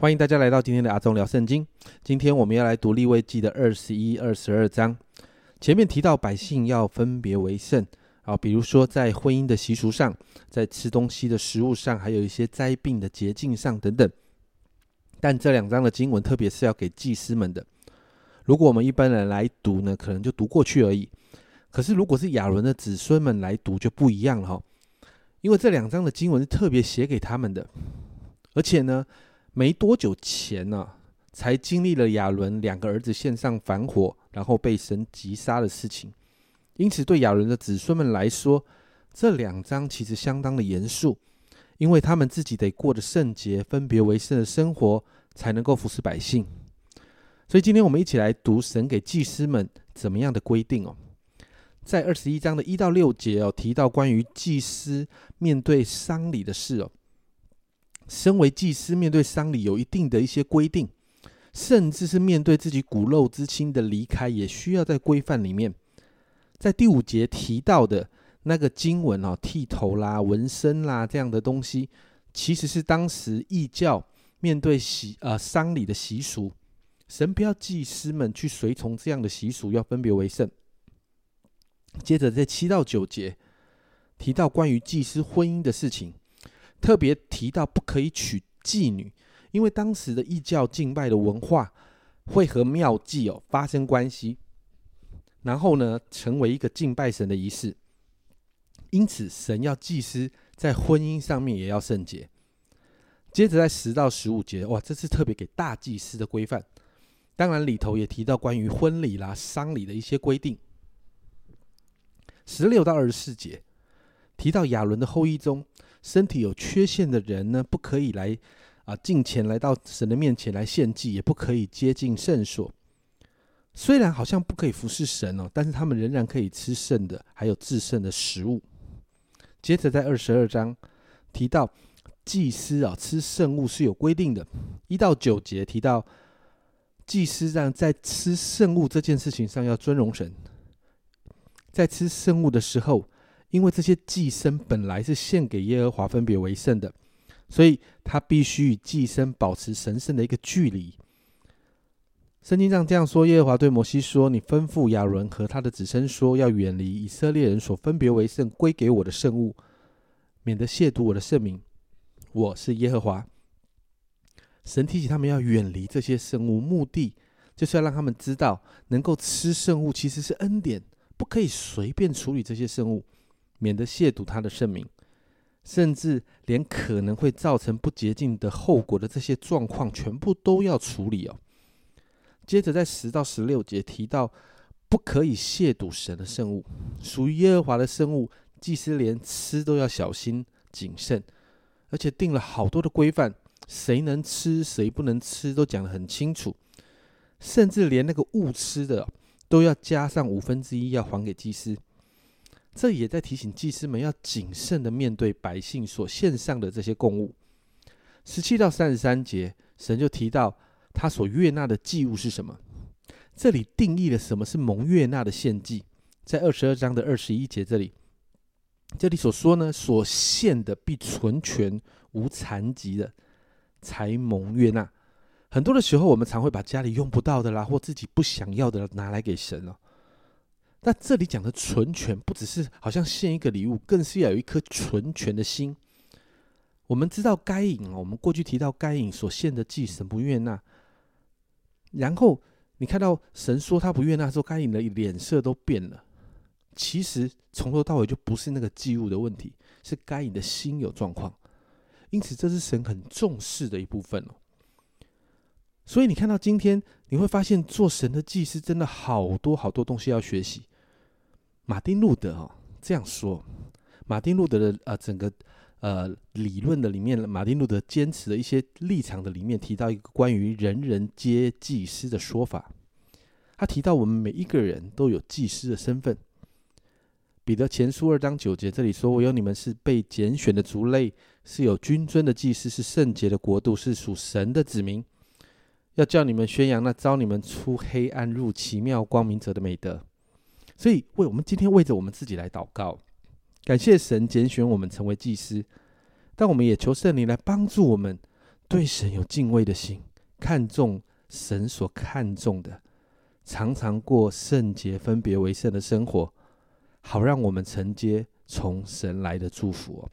欢迎大家来到今天的阿忠聊圣经。今天我们要来读立位记的二十一、二十二章。前面提到百姓要分别为圣啊，比如说在婚姻的习俗上，在吃东西的食物上，还有一些灾病的洁净上等等。但这两章的经文，特别是要给祭司们的。如果我们一般人来读呢，可能就读过去而已。可是如果是亚伦的子孙们来读，就不一样了哈。因为这两章的经文是特别写给他们的，而且呢。没多久前呢，才经历了亚伦两个儿子献上反火，然后被神击杀的事情。因此，对亚伦的子孙们来说，这两章其实相当的严肃，因为他们自己得过着圣洁、分别为圣的生活，才能够服侍百姓。所以，今天我们一起来读神给祭司们怎么样的规定哦。在二十一章的一到六节哦，提到关于祭司面对丧礼的事哦。身为祭司，面对丧礼有一定的一些规定，甚至是面对自己骨肉之亲的离开，也需要在规范里面。在第五节提到的那个经文哦，剃头啦、纹身啦这样的东西，其实是当时异教面对习呃丧礼的习俗。神不要祭司们去随从这样的习俗，要分别为圣。接着在七到九节提到关于祭司婚姻的事情。特别提到不可以娶妓女，因为当时的异教敬拜的文化会和庙妓哦发生关系，然后呢成为一个敬拜神的仪式。因此，神要祭司在婚姻上面也要圣洁。接着在十到十五节，哇，这是特别给大祭司的规范。当然里头也提到关于婚礼啦、丧礼的一些规定。十六到二十四节提到亚伦的后裔中。身体有缺陷的人呢，不可以来啊进前来到神的面前来献祭，也不可以接近圣所。虽然好像不可以服侍神哦，但是他们仍然可以吃圣的，还有制圣的食物。接着在二十二章提到祭司啊吃圣物是有规定的，一到九节提到祭司让在吃圣物这件事情上要尊荣神，在吃圣物的时候。因为这些祭牲本来是献给耶和华分别为圣的，所以他必须与祭牲保持神圣的一个距离。圣经上这样说：耶和华对摩西说：“你吩咐亚伦和他的子孙说，要远离以色列人所分别为圣归给我的圣物，免得亵渎我的圣名。我是耶和华。”神提醒他们要远离这些圣物，目的就是要让他们知道，能够吃圣物其实是恩典，不可以随便处理这些圣物。免得亵渎他的圣名，甚至连可能会造成不洁净的后果的这些状况，全部都要处理哦。接着在十到十六节提到，不可以亵渎神的圣物，属于耶和华的圣物，祭司连吃都要小心谨慎，而且定了好多的规范，谁能吃，谁不能吃，都讲得很清楚，甚至连那个误吃的都要加上五分之一，要还给祭司。这也在提醒祭司们要谨慎的面对百姓所献上的这些供物。十七到三十三节，神就提到他所悦纳的祭物是什么。这里定义了什么是蒙悦纳的献祭，在二十二章的二十一节这里，这里所说呢，所献的必存全无残疾的，才蒙悦纳。很多的时候，我们常会把家里用不到的啦，或自己不想要的拿来给神了。那这里讲的纯全，不只是好像献一个礼物，更是要有一颗纯全的心。我们知道该隐我们过去提到该隐所献的祭神不悦纳，然后你看到神说他不悦纳，说该隐的脸色都变了。其实从头到尾就不是那个祭物的问题，是该隐的心有状况。因此，这是神很重视的一部分哦。所以你看到今天，你会发现做神的祭司真的好多好多东西要学习。马丁路德哦这样说，马丁路德的呃整个呃理论的里面，马丁路德坚持的一些立场的里面提到一个关于人人皆祭司的说法。他提到我们每一个人都有祭司的身份。彼得前书二章九节这里说：“我有你们是被拣选的族类，是有君尊的祭司，是圣洁的国度，是属神的子民。”要叫你们宣扬那招你们出黑暗入奇妙光明者的美德，所以为我们今天为着我们自己来祷告，感谢神拣选我们成为祭司，但我们也求圣灵来帮助我们对神有敬畏的心，看重神所看重的，常常过圣洁、分别为圣的生活，好让我们承接从神来的祝福哦。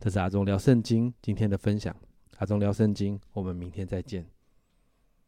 这是阿忠聊圣经今天的分享，阿忠聊圣经，我们明天再见。